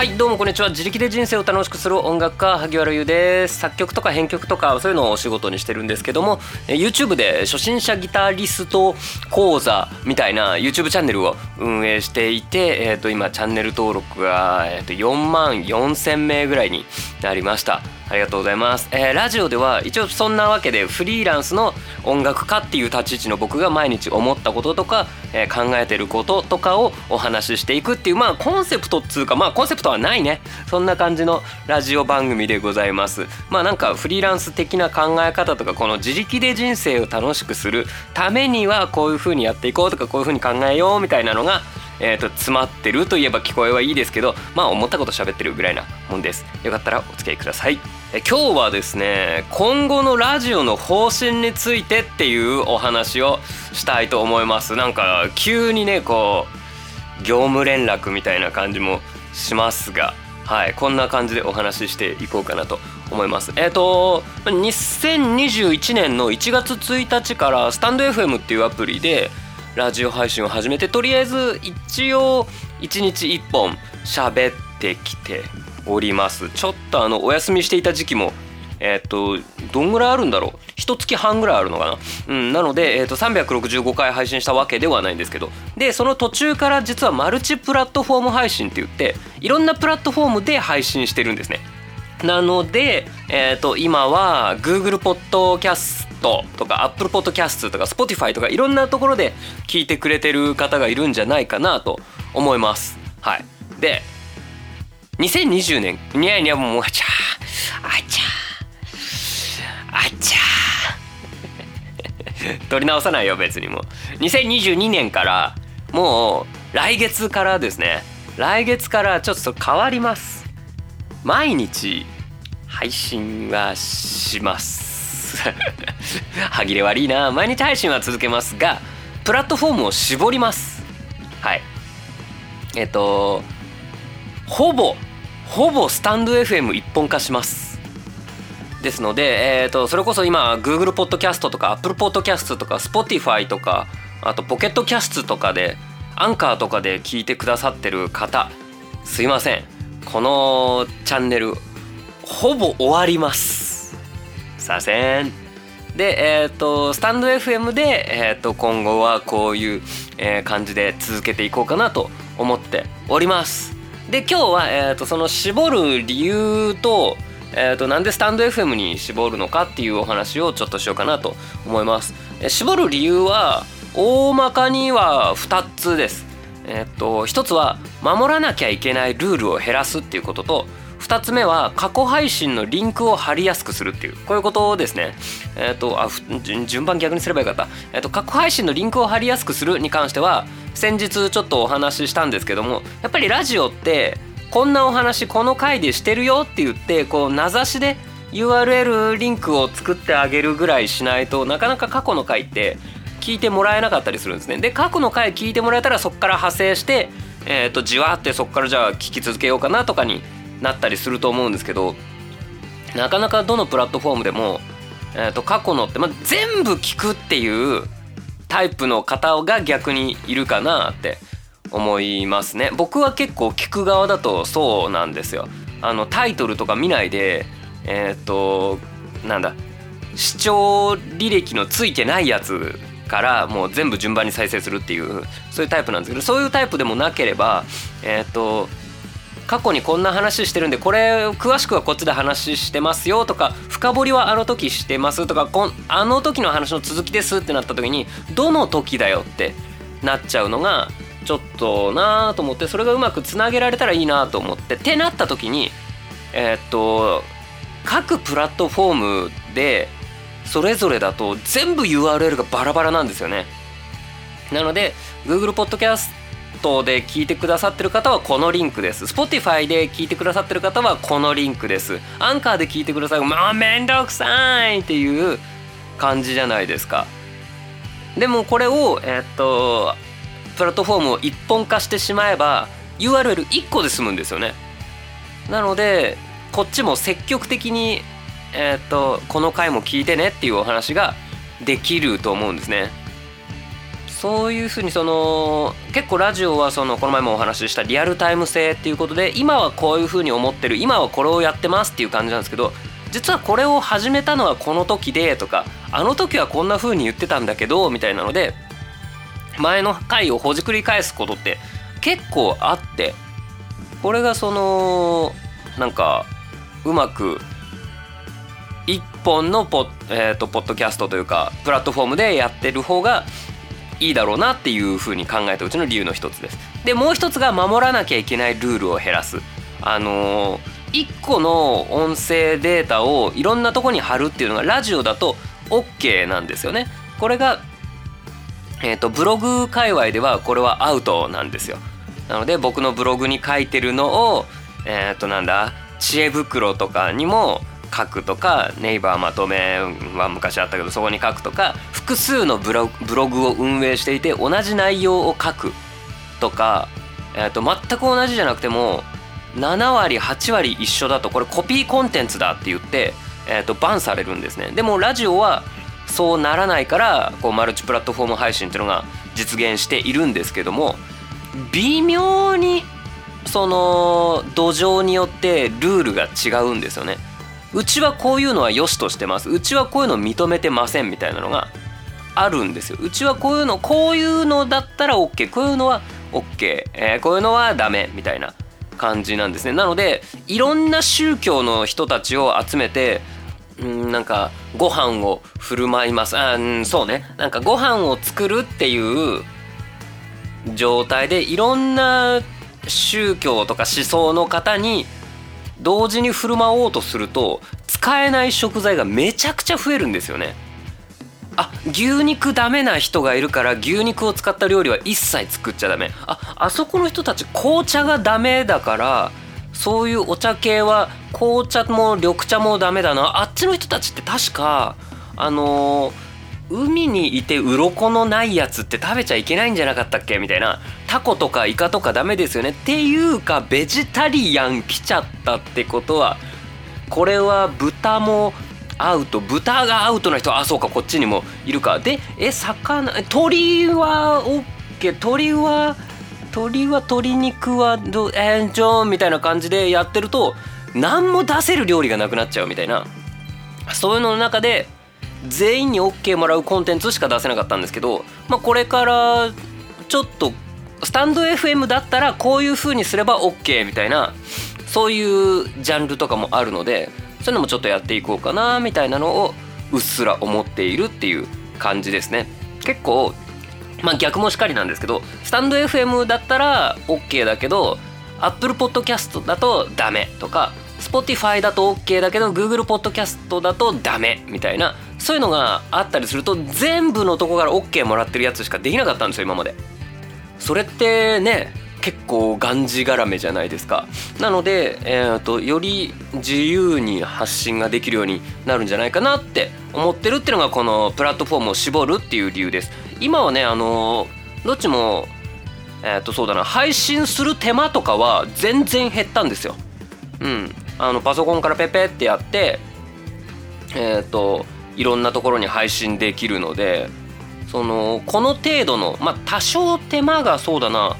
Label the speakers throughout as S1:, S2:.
S1: はいどうもこんにちは。自力で人生を楽しくする音楽家萩原優です。作曲とか編曲とかそういうのをお仕事にしてるんですけども YouTube で初心者ギタリスト講座みたいな YouTube チャンネルを運営していて、えー、と今チャンネル登録が、えー、と4万4千名ぐらいになりました。ありがとうございます、えー、ラジオでは一応そんなわけでフリーランスの音楽家っていう立ち位置の僕が毎日思ったこととか、えー、考えてることとかをお話ししていくっていうまあコンセプトっつうかまあコンセプトはないね。そんな感じのラジオ番組でございます。まあなんかフリーランス的な考え方とかこの自力で人生を楽しくするためにはこういう風にやっていこうとかこういう風に考えようみたいなのがえーと、詰まってるといえば聞こえはいいですけどまあ思ったこと喋ってるぐらいなもんです。よかったらお付き合いください。今日はですね今後のラジオの方針についてっていうお話をしたいと思います。なんか急にねこう業務連絡みたいな感じもしますがはいこんな感じでお話ししていこうかなと思います。えっ、ー、と2021年の1月1日からスタンド FM っていうアプリでラジオ配信を始めてとりあえず一応1日1本喋ってきております。ちょっとあのお休みしていた時期もえっ、とどんぐらいあるんだろう？一月半ぐらいあるのかな、うん、なので、えーと、365回配信したわけではないんですけど。でその途中から実はマルチプラットフォーム配信って言っていろんなプラットフォームで配信してるんですね。なので、えーと、今は Google ポッドキャストとか Apple Podcast とか Spotify とかいろんなところで聞いてくれてる方がいるんじゃないかなと思います。はい、で2020年。にゃにゃもうあちゃあちゃあちゃ 取り直さないよ別にもう。2022年からもう来月からですね。来月からちょっと変わります。毎日配信はします。歯切れ悪いな。毎日配信は続けますがプラットフォームを絞ります。はい。えっとほぼほぼスタンド FM 一本化します。ですので、えーと、それこそ今 Google ポッドキャストとか Apple ポッドキャストとか Spotify とかあとポケットキャストとかでアンカーとかで聞いてくださってる方すいません。このチャンネルほぼ終わります。させん。でえっ、ー、とスタンド FM で、えー、と今後はこういう、え、感じで続けていこうかなと思っております。で今日は、えー、とその絞る理由と,、えー、となんでスタンド FM に絞るのかっていうお話をちょっとしようかなと思います、え絞る理由は大まかには2つです。えっと1つは守らなきゃいけないルールを減らすっていうことと2つ目は過去配信のリンクを貼りやすくするっていうこういうことですね。えっ、とあ順番逆にすればよかった。えっ、と過去配信のリンクを貼りやすくするに関しては先日ちょっとお話ししたんですけどもやっぱりラジオってこんなお話この回でしてるよって言ってこう名指しで URL リンクを作ってあげるぐらいしないとなかなか過去の回って聞いてもらえなかったりするんですねで過去の回聞いてもらえたらそこから派生してえーと、じわってそこからじゃあ聞き続けようかなとかになったりすると思うんですけどなかなかどのプラットフォームでも、えーと、過去のって、まあ、全部聞くっていうタイプの方が逆にいるかなって思いますね。僕は結構聞く側だとそうなんですよ。あのタイトルとか見ないでえっ、ー、となんだ視聴履歴のついてないやつからもう全部順番に再生するっていうそういうタイプなんですけどそういうタイプでもなければえっ、ー、と過去にこんな話してるんでこれ詳しくはこっちで話してますよとか深掘りはあの時してますとかこんあの時の話の続きですってなった時にどの時だよってなっちゃうのがちょっとなーと思ってそれがうまくつなげられたらいいなと思ってってなった時にえー、っと各プラットフォームでそれぞれだと全部 URL がバラバラなんですよね。なので Google Podcast で聞いてくださってる方はこのリンクです。Spotify で聞いてくださってる方はこのリンクです。アンカーで聞いてくださいまあめんどくさいっていう感じじゃないですか。でもこれをえー、っとプラットフォームを一本化してしまえば URL1 個で済むんですよね。なのでこっちも積極的にえー、っとこの回も聞いてねっていうお話ができると思うんですね。そういうふうにその結構ラジオはそのこの前もお話ししたリアルタイム性っていうことで今はこういうふうに思ってる今はこれをやってますっていう感じなんですけど実はこれを始めたのはこの時でとかあの時はこんな風に言ってたんだけどみたいなので前の回をほじくり返すことって結構あってこれがそのなんかうまく一本のポッ,、えーと、ポッドキャストというかプラットフォームでやってる方がいいだろうなっていうふうに考えたうちの理由の一つです。でもう一つが守らなきゃいけないルールを減らす。あのー、1個の音声データをいろんなとこに貼るっていうのがラジオだと OK なんですよね。これが、えーと、ブログ界隈ではこれはアウトなんですよ。なので僕のブログに書いてるのをえっ、ー、となんだ知恵袋とかにも書くとかネイバーまとめは昔あったけどそこに書くとか複数のブログを運営していて同じ内容を書くとか、えー、と全く同じじゃなくても7割8割一緒だとこれコピーコンテンツだって言って、えー、とバンされるんですね。でもラジオはそうならないからこうマルチプラットフォーム配信っていうのが実現しているんですけども微妙にその土壌によってルールが違うんですよね。うちはこういうのは良しとしてます。うちはこういうの認めてませんみたいなのがあるんですよ。うちはこういうのこういうのだったら OK こういうのは OK、えー、こういうのはダメみたいな感じなんですね。なのでいろんな宗教の人たちを集めてんなんかご飯を振る舞います。あんそうね。なんかご飯を作るっていう状態でいろんな宗教とか思想の方に同時に振る舞おうとすると使えない食材がめちゃくちゃ増えるんですよね。あ牛肉ダメな人がいるから牛肉を使った料理は一切作っちゃダメああそこの人たち紅茶がダメだからそういうお茶系は紅茶も緑茶もダメだなあっちの人たちって確かあのー海にいて鱗のないやつって食べちゃいけないんじゃなかったっけ？みたいな。タコとかイカとかダメですよね。っていうかベジタリアン来ちゃったってことはこれは豚もアウト豚がアウトな人あそうかこっちにもいるか。でえ魚鳥は OK 鳥は鳥は鶏肉はどえー、じゃんみたいな感じでやってると何も出せる料理がなくなっちゃうみたいな。そういうのの中で全員に OK もらうコンテンツしか出せなかったんですけど、まあ、これからちょっとスタンド FM だったらこういう風にすれば OK みたいなそういうジャンルとかもあるのでそういうのもちょっとやっていこうかなみたいなのをうっすら思っているっていう感じですね。結構まあ逆もしかりなんですけどスタンド FM だったら OK だけど Apple Podcast だとダメとか Spotify だと OK だけど Google Podcast だとダメみたいなそういうのがあったりすると全部のとこから OK もらってるやつしかできなかったんですよ今まで。それってね結構がんじがらめじゃないですか。なので、えーと、より自由に発信ができるようになるんじゃないかなって思ってるっていうのがこのプラットフォームを絞るっていう理由です。今はねあのどっちもえっ、ー、とそうだな配信する手間とかは全然減ったんですよ。うん。あのパソコンからペペってやってえっ、ー、といろんなところに配信できるのでそのこの程度のまあ多少手間がそうだな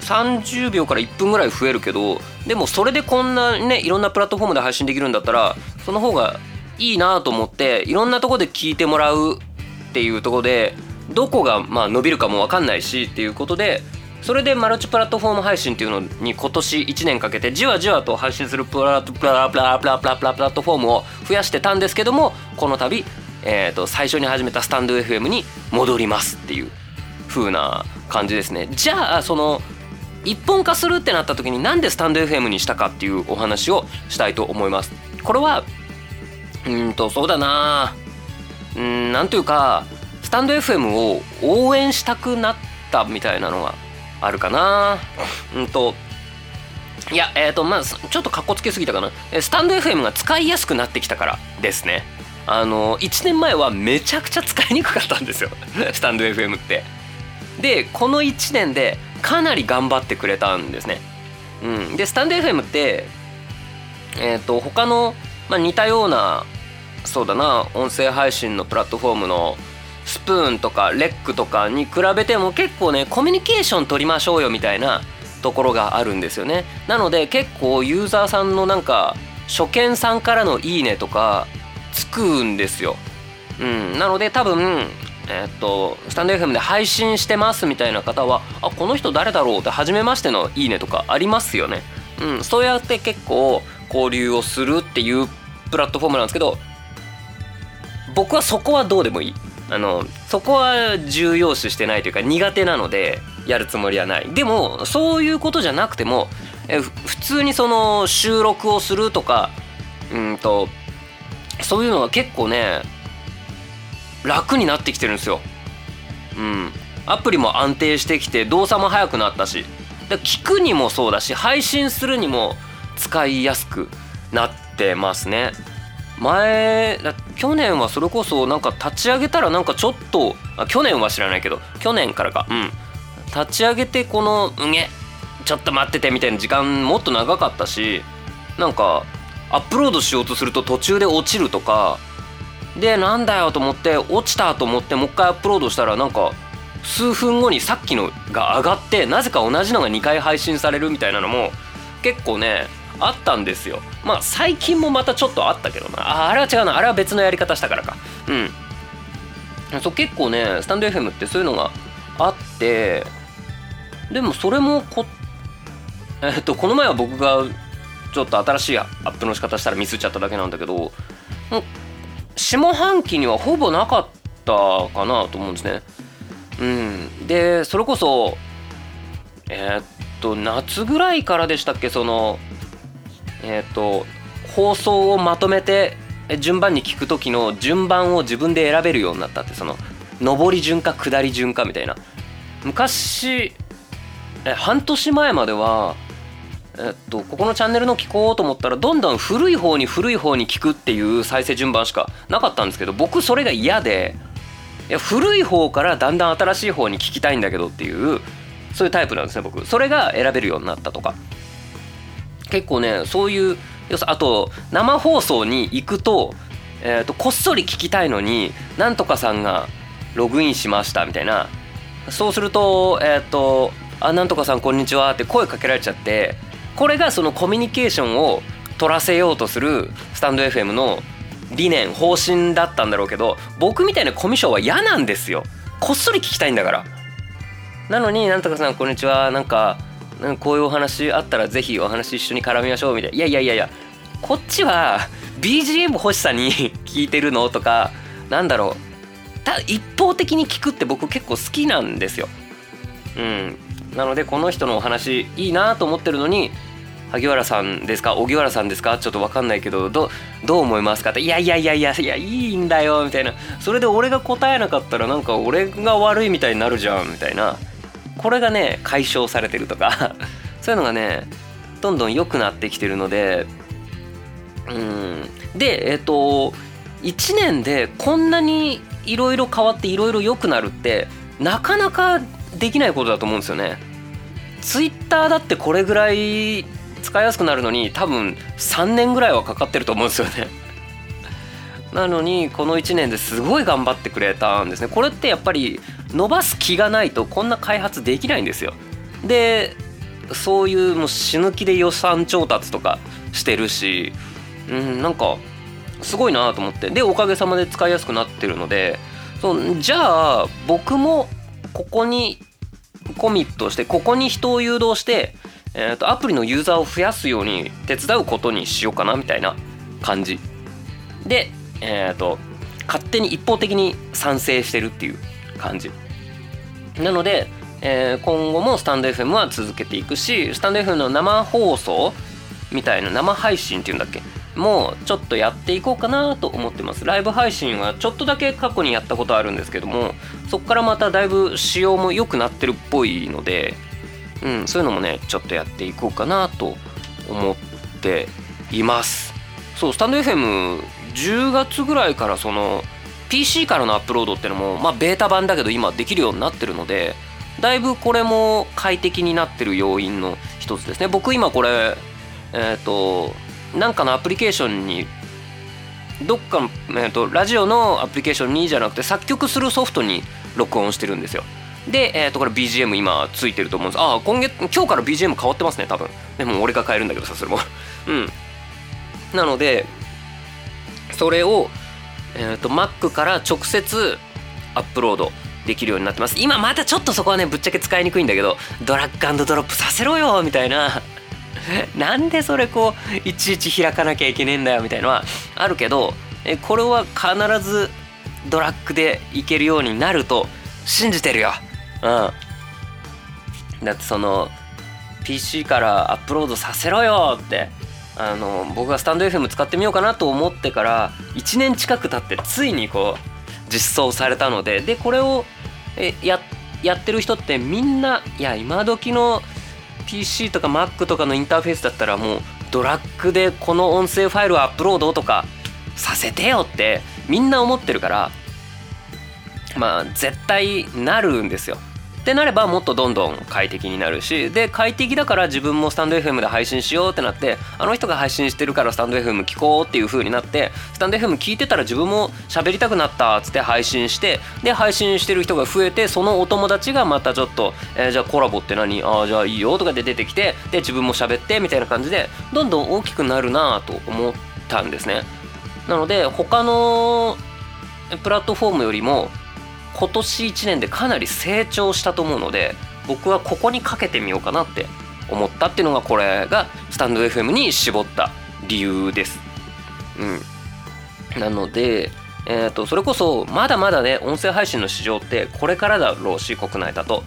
S1: 30秒から1分ぐらい増えるけどでもそれでこんなねいろんなプラットフォームで配信できるんだったらその方がいいなと思っていろんなとこで聞いてもらうっていうとこでどこがまあ伸びるかも分かんないしっていうことでそれでマルチプラットフォーム配信っていうのに今年1年かけてじわじわと配信するプラプラプラプラプラプラプラットフォームを増やしてたんですけどもこの度、えー、と最初に始めたスタンド FM に戻りますっていう風な感じですね。じゃあその一本化するってなった時になんでスタンド FM にしたかっていうお話をしたいと思います。これはうんとそうだな。うんなんというかスタンド FM を応援したくなったみたいなのがあるかな。うんといやえっ、ー、とまあちょっとかっこつけすぎたかな。スタンド FM が使いやすくなってきたからですね。あの1年前はめちゃくちゃ使いにくかったんですよ。スタンド FM って。でこの1年でかなり頑張ってくれたんですね。うん。でスタンド FM ってえっ、ー、と他の、まあ、似たようなそうだな音声配信のプラットフォームのスプーンとかレックとかに比べても結構ねコミュニケーション取りましょうよみたいなところがあるんですよね。なので結構ユーザーさんのなんか初見さんからの「いいね」とかつくんですよ、うん、なので多分えー、っとスタンド FM で配信してますみたいな方はあこの人誰だろうって初めましての「いいね」とかありますよね、うん、そうやって結構交流をするっていうプラットフォームなんですけど僕はそこはどうでもいい。あのそこは重要視してないというか苦手なのでやるつもりはないでもそういうことじゃなくてもえ普通にその収録をするとかうんとそういうのは結構ね楽になってきてるんですよ。うん、アプリも安定してきて動作も速くなったしで聞くにもそうだし配信するにも使いやすくなってますね。前去年はそれこそなんか立ち上げたらなんかちょっとあ去年は知らないけど去年からか。うん。立ち上げてこの「うげちょっと待ってて」みたいな時間もっと長かったしなんかアップロードしようとすると途中で落ちるとかでなんだよと思って落ちたと思ってもう一回アップロードしたらなんか数分後にさっきのが上がってなぜか同じのが2回配信されるみたいなのも結構ねあったんですよ。まあ最近もまたちょっとあったけどな。ああれは違うな。あれは別のやり方したからか。うん。そう結構ねスタンド FM ってそういうのがあってでもそれもこえっとこの前は僕がちょっと新しいアップの仕方したらミスっちゃっただけなんだけど下半期にはほぼなかったかなと思うんですね。うん、でそれこそえー、っと夏ぐらいからでしたっけ？そのえー、と放送をまとめて順番に聞く時の順番を自分で選べるようになったってその上り順か下り順かみたいな。昔え半年前まではえっと、ここのチャンネルの聞こうと思ったらどんどん古い方に古い方に聞くっていう再生順番しかなかったんですけど僕それが嫌でいや古い方からだんだん新しい方に聞きたいんだけどっていうそういうタイプなんですね僕。それが選べるようになったとか。結構ねそういう要すあと生放送に行くと,、えーと、こっそり聞きたいのになんとかさんがログインしましたみたいな。そうするとえっ、ー、とあなんとかさんこんにちはって声かけられちゃってこれがそのコミュニケーションを取らせようとするスタンド FM の理念方針だったんだろうけど僕みたいなコミュ障は嫌なんですよ。こっそり聞きたいんだから。なのになんとかさんこんにちはなんかこういうお話あったらぜひお話一緒に絡みましょうみたいな。いやいやいやいやこっちは BGM 欲しさに聞いてるのとかなんだろう。た一方的に聞くって僕結構好きなんですよ。うん。なのでこの人のお話いいなと思ってるのに萩原さんですか荻原さんですかちょっと分かんないけどどどう思いますかって。いやいやいやいやいやいいんだよみたいな。それで俺が答えなかったらなんか俺が悪いみたいになるじゃんみたいな。これがね解消されてるとか そういうのがねどんどん良くなってきてるのでうんでえっ、ー、と1年でこんなにいろいろ変わっていろいろ良くなるってなかなかできないことだと思うんですよね。ツイッターだってこれぐらい使いやすくなるのに多分3年ぐらいはかかってると思うんですよね。なのにこの1年ですごい頑張ってくれたんですね。これってやっぱり伸ばす気がないとこんな開発できないんですよ。でそういうもう死ぬ気で予算調達とかしてるし、うん、なんかすごいなと思って。でおかげさまで使いやすくなってるのでそうじゃあ僕もここにコミットしてここに人を誘導して、えーと、アプリのユーザーを増やすように手伝うことにしようかなみたいな感じ。で、えーと、勝手に一方的に賛成してるっていう感じ。なので、えー、今後もスタンド FM は続けていくしスタンド FM の生放送みたいな生配信っていうんだっけもうちょっとやっていこうかなと思ってます。ライブ配信はちょっとだけ過去にやったことあるんですけどもそこからまただいぶ仕様も良くなってるっぽいので、うん、そういうのもねちょっとやっていこうかなと思っています。そうスタンド FM10 月ぐらいからその PC からのアップロードってのもまあベータ版だけど今できるようになってるのでだいぶこれも快適になってる要因の一つですね。僕今これえっ、ー、となんかのアプリケーションにどっかの、えーと、ラジオのアプリケーションにじゃなくて作曲するソフトに録音してるんですよ。で、えー、とこれ BGM 今ついてると思うんです。ああ今月今日から BGM 変わってますね多分。でも俺が変えるんだけどさそれもうん。なのでそれを、えーと、Mac から直接アップロードできるようになってます。今またちょっとそこはねぶっちゃけ使いにくいんだけどドラッグドロップさせろよみたいな。なんでそれこういちいち開かなきゃいけねえんだよみたいなのはあるけどえこれは必ずドラッグでいけるようになると信じてるよ。うん。だってその PC からアップロードさせろよって。あの僕がスタンド FM 使ってみようかなと思ってから1年近く経ってついにこう実装されたのででこれをえややってる人ってみんないや今時の PC とか Mac とかのインターフェースだったらもうドラッグでこの音声ファイルをアップロードとかさせてよってみんな思ってるからまあ絶対なるんですよ。ってなればもっとどんどん快適になるしで快適だから自分もスタンド FM で配信しようってなってあの人が配信してるからスタンド FM 聞こうっていう風になってスタンド FM 聞いてたら自分も喋りたくなったっつって配信してで配信してる人が増えてそのお友達がまたちょっと、えー、じゃあコラボって何？ああじゃあいいよとかで出てきてで自分も喋ってみたいな感じでどんどん大きくなるなと思ったんですね。なので他のプラットフォームよりも今年1年でかなり成長したと思うので僕はここにかけてみようかなって思ったっていうのがこれがスタンド FM に絞った理由です。うん、なので、えーと、それこそまだまだね音声配信の市場ってこれからだろうし国内だと。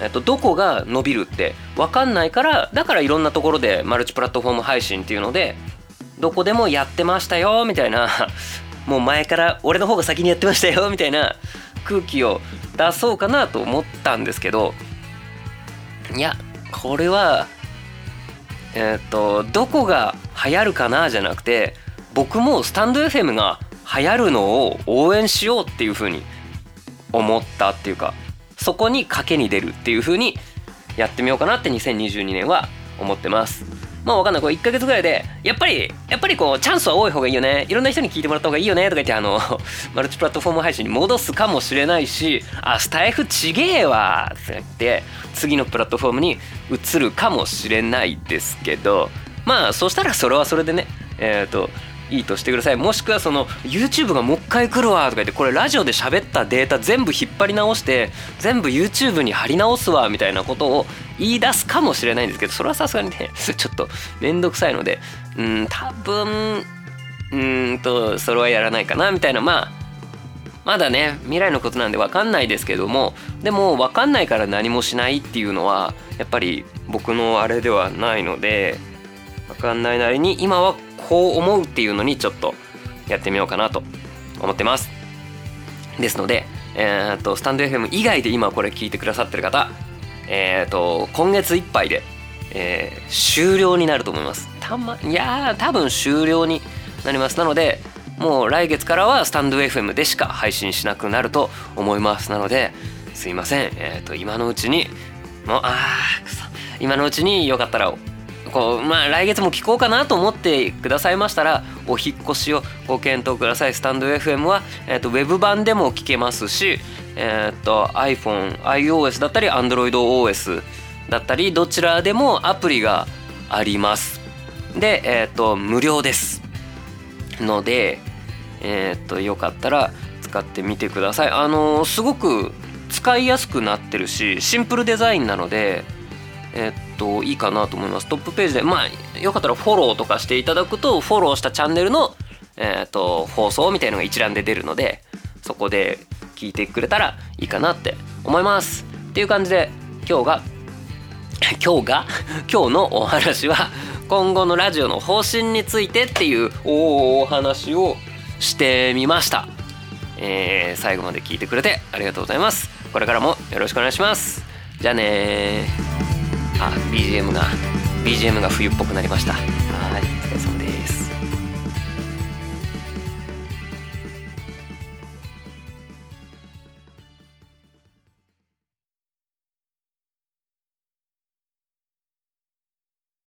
S1: えっと、どこが伸びるって分かんないからだからいろんなところでマルチプラットフォーム配信っていうのでどこでもやってましたよみたいな もう前から俺の方が先にやってましたよみたいな空気を出そうかなと思ったんですけどいやこれはえっ、とどこが流行るかなじゃなくて僕もスタンド FM が流行るのを応援しようっていうふうに思ったっていうかそこに賭けに出るっていうふうにやってみようかなって2022年は思ってます。まあわかんない。これ1ヶ月ぐらいでやっぱりやっぱりこうチャンスは多い方がいいよね。いろんな人に聞いてもらった方がいいよねとか言ってあの マルチプラットフォーム配信に戻すかもしれないしあスタイフちげえわって言って次のプラットフォームに移るかもしれないですけどまあそしたらそれはそれでねえっ、ー、といいとしてください。もしくはその YouTube がもう一回来るわとか言ってこれラジオで喋ったデータ全部引っ張り直して全部 YouTube に貼り直すわみたいなことを言い出すかもしれないんですけどそれはさすがにね ちょっと面倒くさいのでうん多分うんとそれはやらないかなみたいな。まあまだね未来のことなんで分かんないですけどもでも分かんないから何もしないっていうのはやっぱり僕のあれではないので分かんないなりに今はこう思うっていうのにちょっとやってみようかなと思ってます。ですので、えーと、スタンド FM 以外で今これ聞いてくださってる方えーと、今月いっぱいで、えー、終了になると思います。たまいや多分終了になります。なのでもう来月からはスタンド FM でしか配信しなくなると思います。なのですいません。えっ、と今のうちにもうあーくそ。今のうちによかったらこうまあ来月も聞こうかなと思ってくださいましたらお引越しをご検討ください。スタンド FM は、えーと、ウェブ版でも聞けますし、えーと、iPhone、iOS だったり AndroidOS だったりどちらでもアプリがあります。で、えーと、無料ですので、えー、とよかったら使ってみてください。あのー、すごく使いやすくなってるしシンプルデザインなのでえっといいかなと思います。トップページでまあよかったらフォローとかしていただくとフォローしたチャンネルの、えっと放送みたいのが一覧で出るのでそこで聞いてくれたらいいかなって思います。っていう感じで今日が今日が？今日のお話は今後のラジオの方針についてっていうお話をしてみました、えー、最後まで聞いてくれてありがとうございます。これからもよろしくお願いします。じゃあねあ BGM が BGM が冬っぽくなりました。